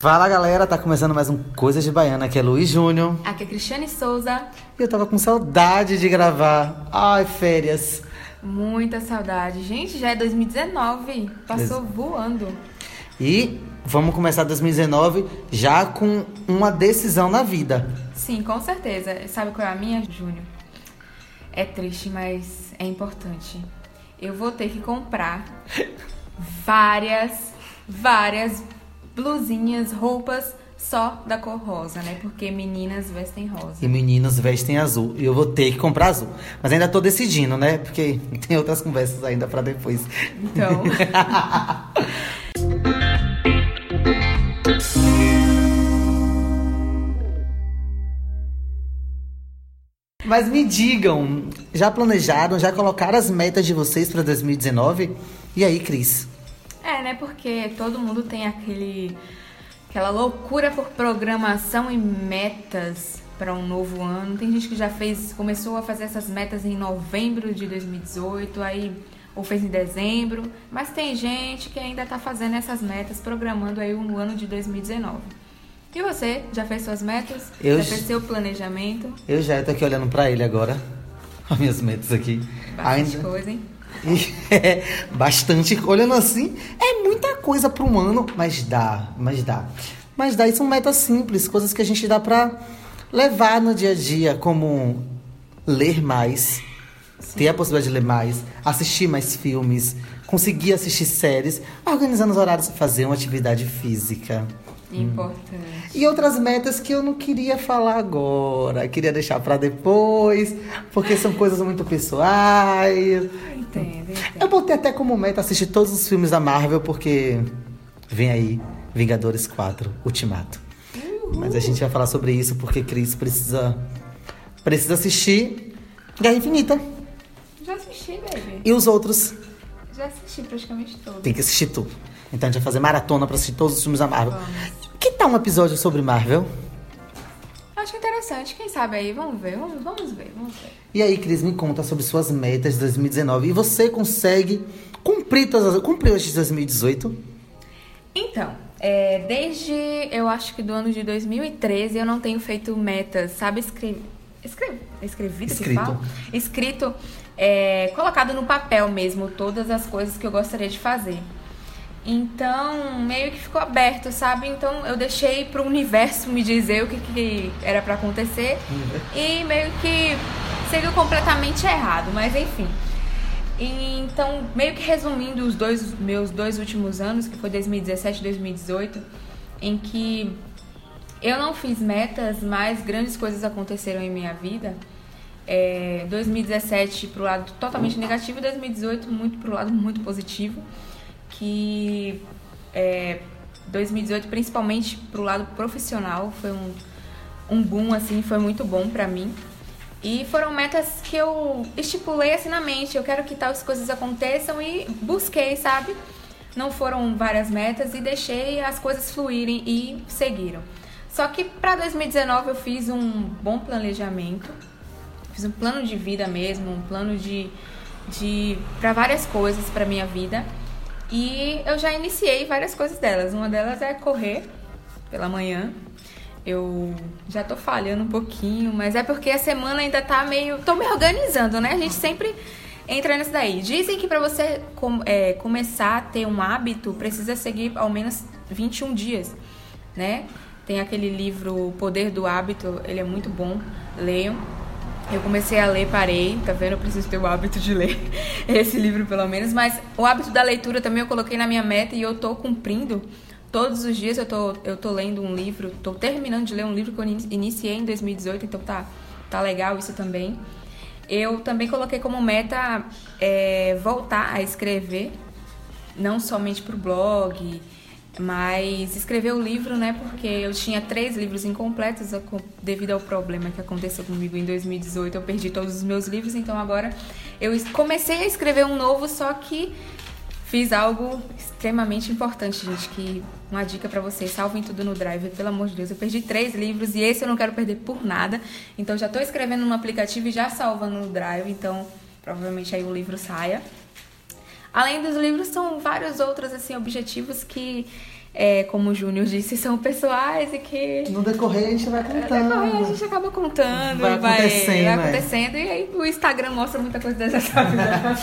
Fala galera, tá começando mais um Coisa de Baiana, aqui é Luiz Júnior. Aqui é Cristiane Souza. E eu tava com saudade de gravar. Ai, férias. Muita saudade. Gente, já é 2019. Passou Ex- voando. E vamos começar 2019 já com uma decisão na vida. Sim, com certeza. Sabe qual é a minha, Júnior? É triste, mas é importante. Eu vou ter que comprar várias, várias blusinhas, roupas só da cor rosa, né? Porque meninas vestem rosa. E meninos vestem azul. E eu vou ter que comprar azul. Mas ainda tô decidindo, né? Porque tem outras conversas ainda pra depois. Então, Mas me digam, já planejaram, já colocaram as metas de vocês pra 2019? E aí, Cris? É, né? Porque todo mundo tem aquele aquela loucura por programação e metas para um novo ano. Tem gente que já fez, começou a fazer essas metas em novembro de 2018, aí ou fez em dezembro, mas tem gente que ainda tá fazendo essas metas, programando aí o ano de 2019. E você, já fez suas metas? Eu já fez seu planejamento? Eu já tô aqui olhando pra ele agora. As minhas metas aqui. Bastante coisa, hein? E é bastante. Olhando assim, é muita coisa para um ano, mas dá, mas dá. Mas daí são metas simples, coisas que a gente dá para levar no dia a dia, como ler mais, ter a possibilidade de ler mais, assistir mais filmes, conseguir assistir séries, organizando os horários, fazer uma atividade física. Importante. E outras metas que eu não queria falar agora, queria deixar para depois, porque são coisas muito pessoais. Entendo, entendo. Eu botei até como meta assistir todos os filmes da Marvel, porque vem aí Vingadores 4, Ultimato. Mas a gente vai falar sobre isso porque Cris precisa precisa assistir Guerra Infinita. Já assisti, baby. E os outros Já assisti praticamente todos. tem que assistir tudo. Então a gente vai fazer maratona pra assistir todos os filmes da Marvel. Vamos. Que tal um episódio sobre Marvel? Acho interessante, quem sabe aí, vamos ver, vamos, vamos ver, vamos ver. E aí, Cris, me conta sobre suas metas de 2019. E você consegue cumprir todas as... Cumpriu as de 2018? Então, é, desde eu acho que do ano de 2013 eu não tenho feito metas, sabe, escre... Escre... escrevido que Escrito. fala? Escrito, é, colocado no papel mesmo, todas as coisas que eu gostaria de fazer. Então, meio que ficou aberto, sabe? Então, eu deixei pro universo me dizer o que, que era pra acontecer e meio que seguiu completamente errado, mas enfim. E, Então, meio que resumindo os dois meus dois últimos anos, que foi 2017 e 2018, em que eu não fiz metas, mas grandes coisas aconteceram em minha vida. É, 2017 pro lado totalmente negativo e 2018 muito pro lado muito positivo. Que é, 2018, principalmente pro lado profissional, foi um, um boom, assim, foi muito bom pra mim. E foram metas que eu estipulei assim na mente. Eu quero que tais coisas aconteçam e busquei, sabe? Não foram várias metas e deixei as coisas fluírem e seguiram. Só que para 2019 eu fiz um bom planejamento. Fiz um plano de vida mesmo, um plano de, de para várias coisas para minha vida. E eu já iniciei várias coisas delas. Uma delas é correr pela manhã. Eu já tô falhando um pouquinho, mas é porque a semana ainda tá meio. tô me organizando, né? A gente sempre entra nisso daí. Dizem que pra você com- é, começar a ter um hábito, precisa seguir ao menos 21 dias, né? Tem aquele livro O Poder do Hábito, ele é muito bom, leiam. Eu comecei a ler, parei, tá vendo? Eu preciso ter o hábito de ler esse livro, pelo menos. Mas o hábito da leitura também eu coloquei na minha meta e eu tô cumprindo. Todos os dias eu tô, eu tô lendo um livro, tô terminando de ler um livro que eu ini- iniciei em 2018, então tá, tá legal isso também. Eu também coloquei como meta é, voltar a escrever, não somente pro blog, mas escrever o livro, né? Porque eu tinha três livros incompletos devido ao problema que aconteceu comigo em 2018. Eu perdi todos os meus livros, então agora eu comecei a escrever um novo, só que fiz algo extremamente importante, gente. Que uma dica pra vocês: salvem tudo no Drive, pelo amor de Deus. Eu perdi três livros e esse eu não quero perder por nada. Então já tô escrevendo no aplicativo e já salvando no Drive, então provavelmente aí o livro saia. Além dos livros, são vários outros assim objetivos que é, como o Júnior disse, são pessoais e que. No decorrer a gente vai contando. No decorrer a gente acaba contando, Vai vai, acontecendo, vai é. acontecendo, e aí o Instagram mostra muita coisa dessa vida.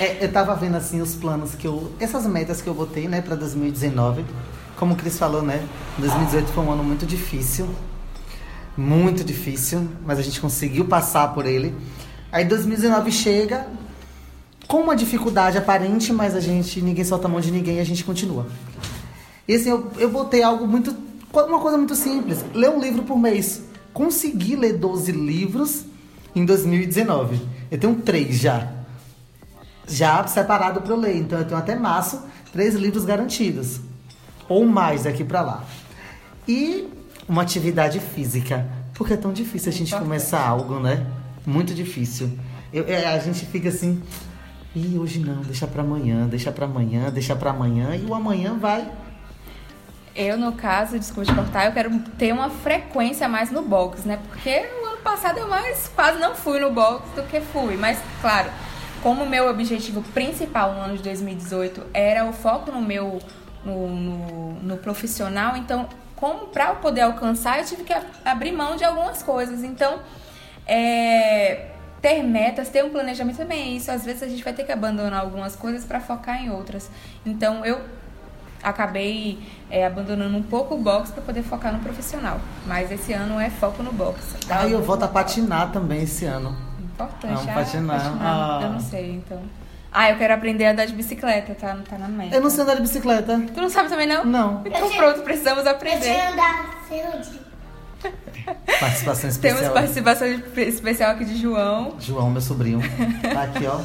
É, eu tava vendo assim os planos que eu. Essas metas que eu botei, né, pra 2019. Como o Cris falou, né? 2018 foi um ano muito difícil. Muito difícil, mas a gente conseguiu passar por ele. Aí 2019 chega com uma dificuldade aparente, mas a gente. ninguém solta a mão de ninguém e a gente continua. E assim, eu, eu botei algo muito. Uma coisa muito simples. Ler um livro por mês. Consegui ler 12 livros em 2019. Eu tenho três já já separado para eu ler. Então eu tenho até março três livros garantidos. Ou mais daqui para lá. E uma atividade física. Porque é tão difícil a gente começar algo, né? Muito difícil. Eu- é, a gente fica assim. Ih, hoje não, deixa para amanhã, deixa para amanhã, deixa para amanhã. E o amanhã vai. Eu, no caso, desculpa te cortar, eu quero ter uma frequência mais no box, né? Porque no ano passado eu mais quase não fui no box do que fui. Mas, claro, como o meu objetivo principal no ano de 2018 era o foco no meu no, no, no profissional, então, como para eu poder alcançar, eu tive que abrir mão de algumas coisas. Então, é, ter metas, ter um planejamento também é isso. Às vezes a gente vai ter que abandonar algumas coisas para focar em outras. Então, eu acabei é, abandonando um pouco o box para poder focar no profissional. Mas esse ano é foco no box. Tá? Ah, eu volto a patinar também esse ano. Importante. Vamos ah, patinar. Ah. Eu não sei, então. Ah, eu quero aprender a andar de bicicleta, tá? Não tá na meta. Eu não sei andar de bicicleta. Tu não sabe também, não? Não. Então pronto, precisamos Eu aprender. sei andar sem Participação Temos especial. participação de- especial aqui de João. João, meu sobrinho. Tá aqui, ó.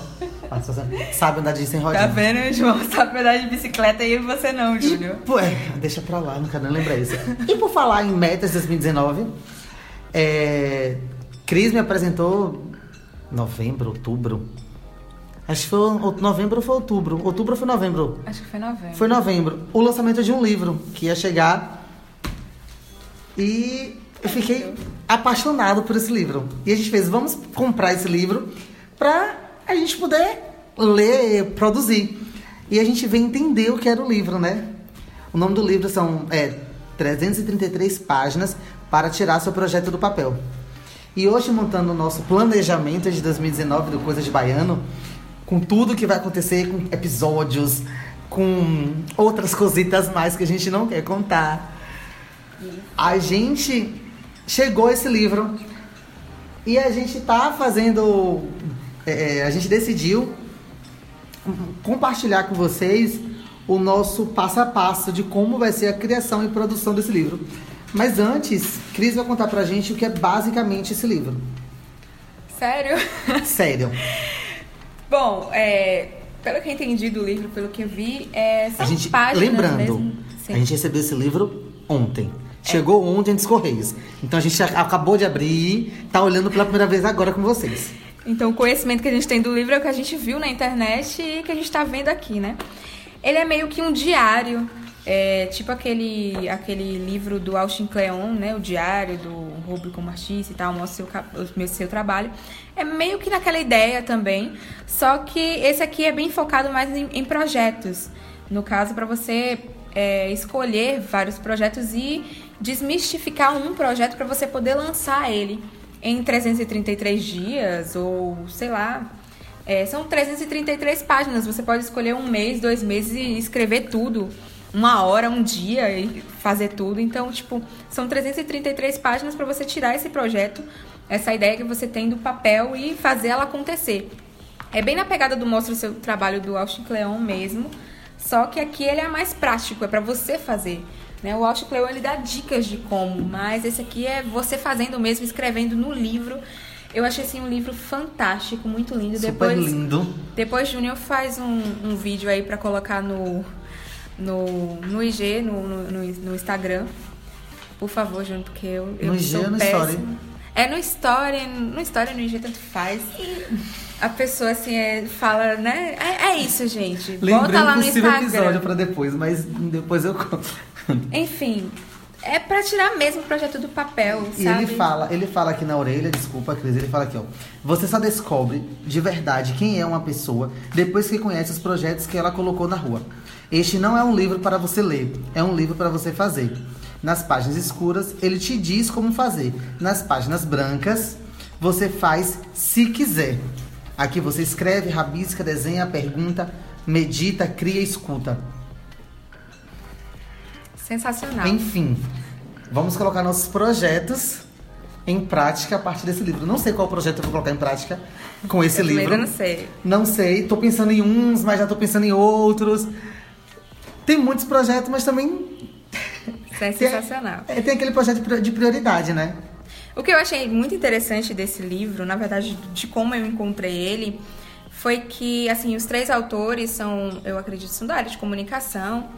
Participação. Sabe andar de sem rodinha. Tá vendo? João sabe andar de bicicleta e você não, Júnior. Pô, é, deixa pra lá, não quero nem lembrar isso. E por falar em metas 2019, é, Cris me apresentou novembro, outubro. Acho que foi novembro ou foi outubro. Outubro ou foi novembro? Acho que foi novembro. Foi novembro. O lançamento de um livro que ia chegar. E eu fiquei apaixonado por esse livro. E a gente fez, vamos comprar esse livro pra a gente poder ler, produzir. E a gente veio entender o que era o livro, né? O nome do livro são é, 333 páginas para tirar seu projeto do papel. E hoje, montando o nosso planejamento de 2019 do Coisa de Baiano, com tudo que vai acontecer, com episódios, com outras cositas mais que a gente não quer contar. A gente chegou esse livro e a gente tá fazendo. é, é, a gente decidiu compartilhar com vocês o nosso passo a passo de como vai ser a criação e produção desse livro. Mas antes, Cris vai contar pra gente o que é basicamente esse livro. Sério? Sério. Bom, é, pelo que eu entendi do livro, pelo que eu vi, é, são A gente, páginas lembrando, mesmo. A gente recebeu esse livro ontem. Chegou ontem dos Correios. Então a gente acabou de abrir, tá olhando pela primeira vez agora com vocês. Então, o conhecimento que a gente tem do livro é o que a gente viu na internet e que a gente tá vendo aqui, né? Ele é meio que um diário, é, tipo aquele, aquele livro do Austin Kleon, né? O diário do Rubio como artista e tal, mostra seu, o seu trabalho. É meio que naquela ideia também, só que esse aqui é bem focado mais em, em projetos. No caso, para você é, escolher vários projetos e desmistificar um projeto para você poder lançar ele em 333 dias ou sei lá. É, são 333 páginas. Você pode escolher um mês, dois meses e escrever tudo. Uma hora, um dia e fazer tudo. Então, tipo, são 333 páginas para você tirar esse projeto, essa ideia que você tem do papel e fazer ela acontecer. É bem na pegada do Mostra o Seu Trabalho do Austin Kleon mesmo. Só que aqui ele é mais prático, é para você fazer. Né? O Austin Kleon ele dá dicas de como, mas esse aqui é você fazendo mesmo, escrevendo no livro. Eu achei assim um livro fantástico, muito lindo. Super Depois, lindo. depois Júnior faz um, um vídeo aí pra colocar no, no, no IG, no, no, no- Instagram. Por favor, Júnior, porque eu, eu No IG sou ou no péssima. Story? É no Story, no Story, no IG, tanto faz. A pessoa assim é, fala, né? É, é isso, gente. Volta Lembrei lá no Instagram. episódio pra depois, mas depois eu conto. Enfim, é pra tirar mesmo o projeto do papel, E sabe? ele fala, ele fala aqui na orelha, desculpa, Cris, ele fala aqui, ó. Você só descobre de verdade quem é uma pessoa depois que conhece os projetos que ela colocou na rua. Este não é um livro para você ler, é um livro para você fazer. Nas páginas escuras, ele te diz como fazer. Nas páginas brancas, você faz se quiser. Aqui você escreve, rabisca, desenha, pergunta, medita, cria, escuta. Sensacional. Enfim, vamos colocar nossos projetos em prática a partir desse livro. Não sei qual projeto eu vou colocar em prática com esse eu livro. ainda não sei. Não sei, tô pensando em uns, mas já tô pensando em outros. Tem muitos projetos, mas também Isso é sensacional. é, tem aquele projeto de pri- de prioridade, né? O que eu achei muito interessante desse livro, na verdade, de como eu encontrei ele, foi que, assim, os três autores são, eu acredito, são da área de comunicação.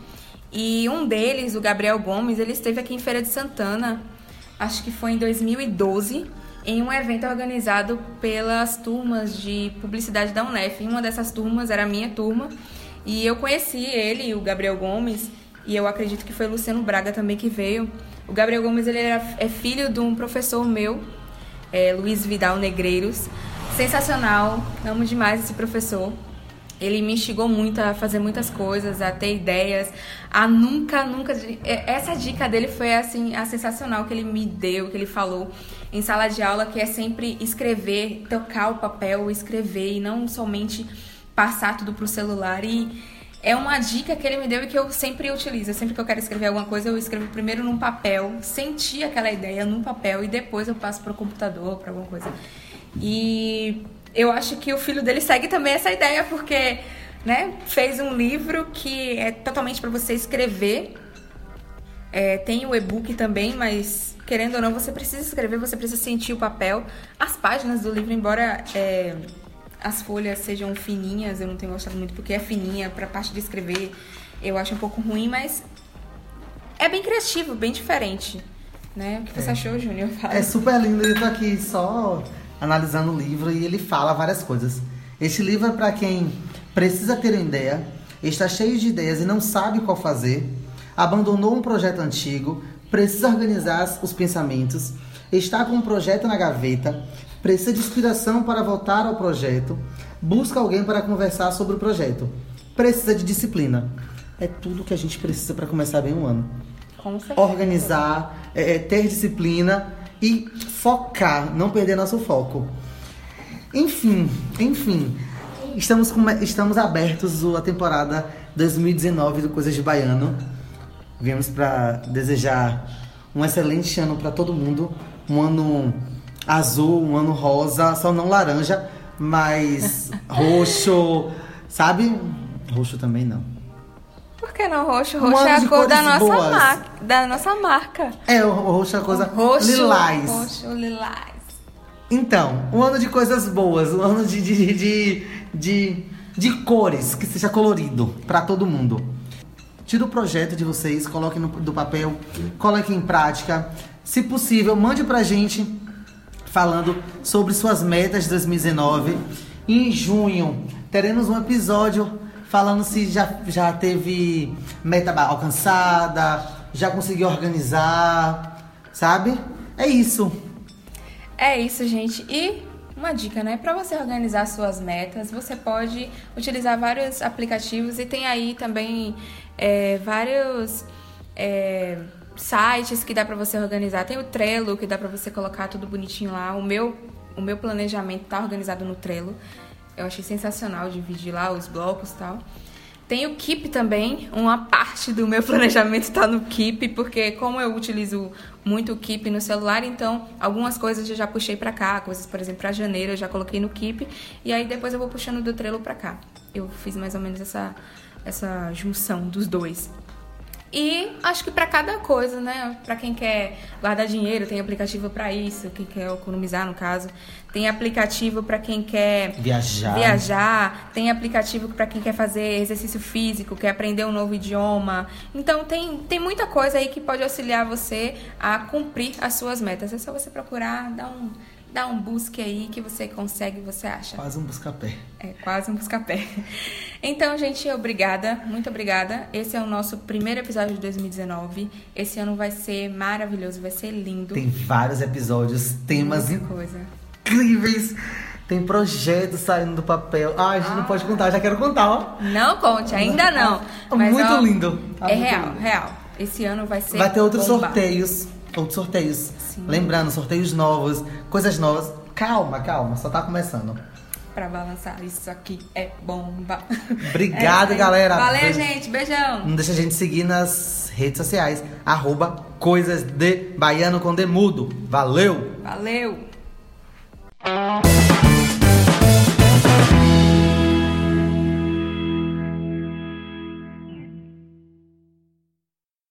E um deles, o Gabriel Gomes, ele esteve aqui em Feira de Santana, acho que foi em 2012, em um evento organizado pelas turmas de publicidade da Unef. E uma dessas turmas era a minha turma. E eu conheci ele, o Gabriel Gomes, e eu acredito que foi Luciano Braga também que veio. O Gabriel Gomes ele era, é filho de um professor meu, é, Luiz Vidal Negreiros. Sensacional, amo demais esse professor. Ele me instigou muito a fazer muitas coisas, a ter ideias, a nunca, nunca. é, Essa dica dele foi assim, a sensacional que ele me deu, que ele falou em sala de aula, que é sempre escrever, tocar o papel, escrever e não somente passar tudo pro celular. E é uma dica que ele me deu e que eu sempre utilizo. Sempre que eu quero escrever alguma coisa, eu escrevo primeiro num papel, sentir aquela ideia num papel e depois eu passo pro computador, para alguma coisa. E eu acho que o filho dele segue também essa ideia, porque né, fez um livro que é totalmente para você escrever. É, tem o e-book também, mas querendo ou não, você precisa escrever, você precisa sentir o papel. As páginas do livro, embora é, as folhas sejam fininhas, eu não tenho gostado muito porque é fininha, pra parte de escrever eu acho um pouco ruim, mas é bem criativo, bem diferente. Né? O que você achou, Júnior? É super lindo, eu tô aqui só analisando o livro e ele fala várias coisas. Este livro é para quem precisa ter uma ideia, está cheio de ideias e não sabe qual fazer, abandonou um projeto antigo, precisa organizar os pensamentos, está com um projeto na gaveta, precisa de inspiração para voltar ao projeto, busca alguém para conversar sobre o projeto, precisa de disciplina. É tudo que a gente precisa para começar bem um ano Com certeza. organizar, é, é, ter disciplina e focar, não perder nosso foco. Enfim, enfim, estamos, com, estamos abertos a temporada 2019 do Coisas de Baiano. Viemos para desejar um excelente ano para todo mundo, um ano azul, um ano rosa, só não laranja, mas roxo, sabe? Roxo também não. Por que não roxo? Um Roxo ano é a cor da nossa, boas. mar... da nossa marca. É, o roxo é a coisa roxo, lilás. Roxo, lilás. Então, um ano de coisas boas, um ano de, de, de, de, de cores, que seja colorido pra todo mundo. Tira o projeto de vocês, coloque no do papel, coloque em prática. Se possível, mande pra gente falando sobre suas metas de 2019. Em junho, teremos um episódio falando se já, já teve meta alcançada, já conseguiu organizar, sabe? É isso. É isso, gente. E uma dica, né? Para você organizar suas metas, você pode utilizar vários aplicativos e tem aí também é, vários é, sites que dá para você organizar. Tem o Trello que dá para você colocar tudo bonitinho lá. O meu, o meu planejamento tá organizado no Trello. Eu achei sensacional dividir lá os blocos e tal. Tem o Keep também, uma parte do meu planejamento está no Keep, porque como eu utilizo muito o Keep no celular, então algumas coisas eu já puxei para cá, coisas, por exemplo, para janeiro eu já coloquei no Keep, e aí depois eu vou puxando do Trello para cá. Eu fiz mais ou menos essa, essa junção dos dois. E acho que para cada coisa, né? Para quem quer guardar dinheiro, tem aplicativo para isso, quem quer economizar no caso, tem aplicativo para quem quer Viajar. viajar, tem aplicativo para quem quer fazer exercício físico, quer aprender um novo idioma. Então tem, tem muita coisa aí que pode auxiliar você a cumprir as suas metas. É só você procurar, dar um, dar um busque aí que você consegue, você acha. Quase um busca-pé. É quase um busca-pé. Então, gente, obrigada, muito obrigada. Esse é o nosso primeiro episódio de 2019. Esse ano vai ser maravilhoso, vai ser lindo. Tem vários episódios, temas Muita coisa. incríveis. Tem projetos saindo do papel. Ah, a gente não pode contar, já quero contar, ó. Não conte, ainda não. Ah, Mas, muito ó, lindo. Ah, é muito real, lindo. real. Esse ano vai ser. Vai ter outros sorteios. Outros sorteios. Sim. Lembrando, sorteios novos, coisas novas. Calma, calma, só tá começando. Pra balançar. Isso aqui é bomba. Obrigado, É aí. galera. Valeu, Beijo. gente. Beijão. Não deixa a gente seguir nas redes sociais. Arroba coisas de baiano com demudo. Valeu! Valeu.